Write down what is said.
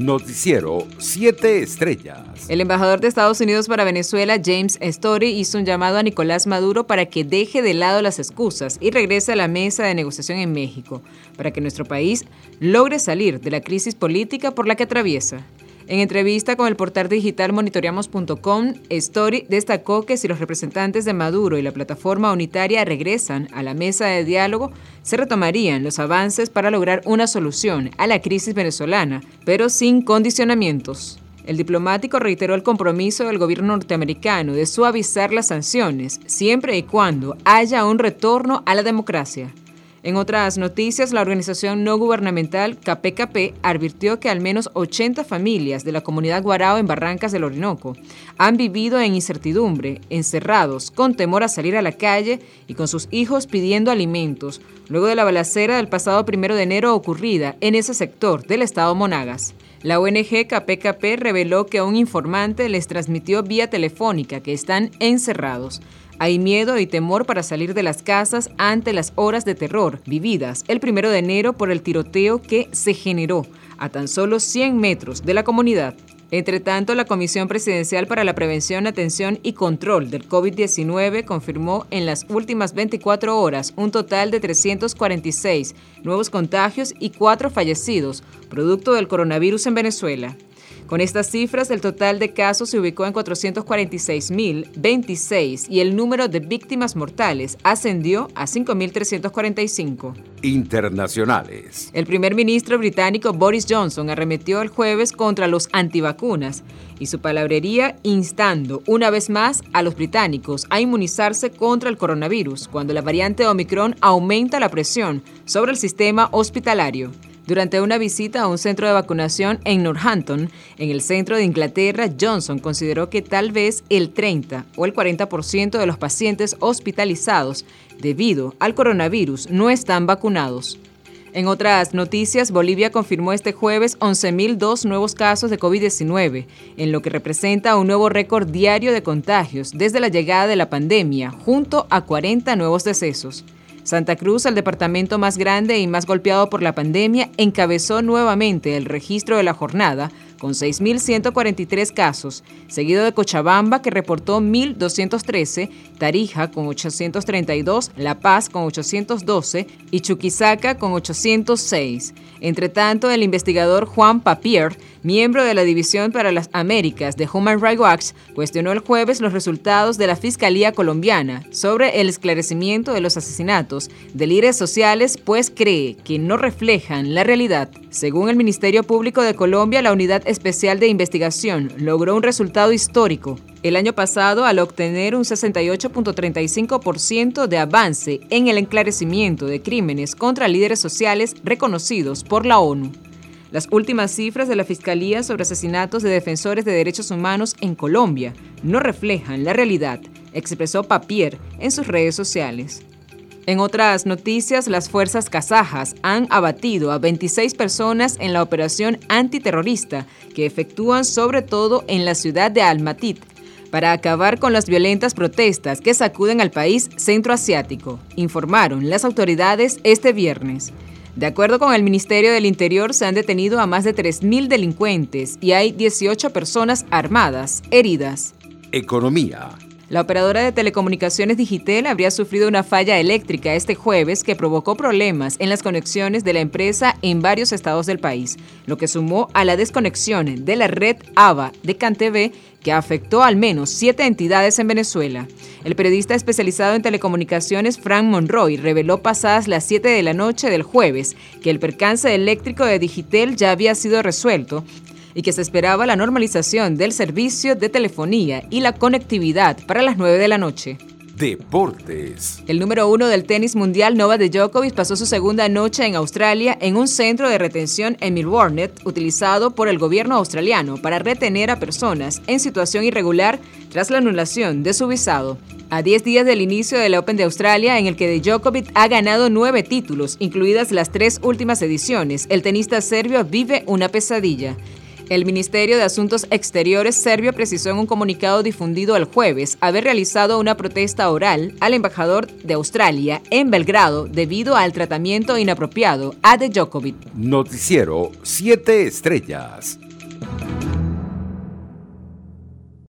Noticiero 7 Estrellas. El embajador de Estados Unidos para Venezuela, James Story, hizo un llamado a Nicolás Maduro para que deje de lado las excusas y regrese a la mesa de negociación en México, para que nuestro país logre salir de la crisis política por la que atraviesa. En entrevista con el portal digital monitoreamos.com, Story destacó que si los representantes de Maduro y la plataforma unitaria regresan a la mesa de diálogo, se retomarían los avances para lograr una solución a la crisis venezolana, pero sin condicionamientos. El diplomático reiteró el compromiso del gobierno norteamericano de suavizar las sanciones siempre y cuando haya un retorno a la democracia. En otras noticias, la organización no gubernamental KPKP advirtió que al menos 80 familias de la comunidad Guarao en Barrancas del Orinoco han vivido en incertidumbre, encerrados, con temor a salir a la calle y con sus hijos pidiendo alimentos, luego de la balacera del pasado primero de enero ocurrida en ese sector del estado Monagas. La ONG KPKP reveló que un informante les transmitió vía telefónica que están encerrados. Hay miedo y temor para salir de las casas ante las horas de terror vividas el primero de enero por el tiroteo que se generó a tan solo 100 metros de la comunidad. Entre tanto, la Comisión Presidencial para la Prevención, Atención y Control del COVID-19 confirmó en las últimas 24 horas un total de 346 nuevos contagios y 4 fallecidos, producto del coronavirus en Venezuela. Con estas cifras, el total de casos se ubicó en 446.026 y el número de víctimas mortales ascendió a 5.345. Internacionales. El primer ministro británico Boris Johnson arremetió el jueves contra los antivacunas y su palabrería instando una vez más a los británicos a inmunizarse contra el coronavirus cuando la variante Omicron aumenta la presión sobre el sistema hospitalario. Durante una visita a un centro de vacunación en Northampton, en el centro de Inglaterra, Johnson consideró que tal vez el 30 o el 40% de los pacientes hospitalizados debido al coronavirus no están vacunados. En otras noticias, Bolivia confirmó este jueves 11.002 nuevos casos de COVID-19, en lo que representa un nuevo récord diario de contagios desde la llegada de la pandemia, junto a 40 nuevos decesos. Santa Cruz, el departamento más grande y más golpeado por la pandemia, encabezó nuevamente el registro de la jornada con 6.143 casos, seguido de Cochabamba que reportó 1.213, Tarija con 832, La Paz con 812 y Chuquisaca con 806. Entre tanto, el investigador Juan Papier miembro de la División para las Américas de Human Rights Watch, cuestionó el jueves los resultados de la Fiscalía colombiana sobre el esclarecimiento de los asesinatos de líderes sociales, pues cree que no reflejan la realidad. Según el Ministerio Público de Colombia, la Unidad Especial de Investigación logró un resultado histórico el año pasado al obtener un 68.35% de avance en el enclarecimiento de crímenes contra líderes sociales reconocidos por la ONU. Las últimas cifras de la Fiscalía sobre asesinatos de defensores de derechos humanos en Colombia no reflejan la realidad, expresó Papier en sus redes sociales. En otras noticias, las fuerzas kazajas han abatido a 26 personas en la operación antiterrorista que efectúan sobre todo en la ciudad de Almaty para acabar con las violentas protestas que sacuden al país centroasiático, informaron las autoridades este viernes. De acuerdo con el Ministerio del Interior, se han detenido a más de 3.000 delincuentes y hay 18 personas armadas heridas. Economía. La operadora de telecomunicaciones Digitel habría sufrido una falla eléctrica este jueves que provocó problemas en las conexiones de la empresa en varios estados del país, lo que sumó a la desconexión de la red AVA de CanTV que afectó al menos siete entidades en Venezuela. El periodista especializado en telecomunicaciones Frank Monroy reveló pasadas las 7 de la noche del jueves que el percance eléctrico de Digitel ya había sido resuelto y que se esperaba la normalización del servicio de telefonía y la conectividad para las 9 de la noche. Deportes. El número uno del tenis mundial, Novak Djokovic, pasó su segunda noche en Australia en un centro de retención en Milwarnet utilizado por el gobierno australiano para retener a personas en situación irregular tras la anulación de su visado. A 10 días del inicio del Open de Australia, en el que Djokovic ha ganado nueve títulos, incluidas las tres últimas ediciones, el tenista serbio vive una pesadilla. El Ministerio de Asuntos Exteriores serbio precisó en un comunicado difundido el jueves haber realizado una protesta oral al embajador de Australia en Belgrado debido al tratamiento inapropiado a de Djokovic. Noticiero 7 Estrellas.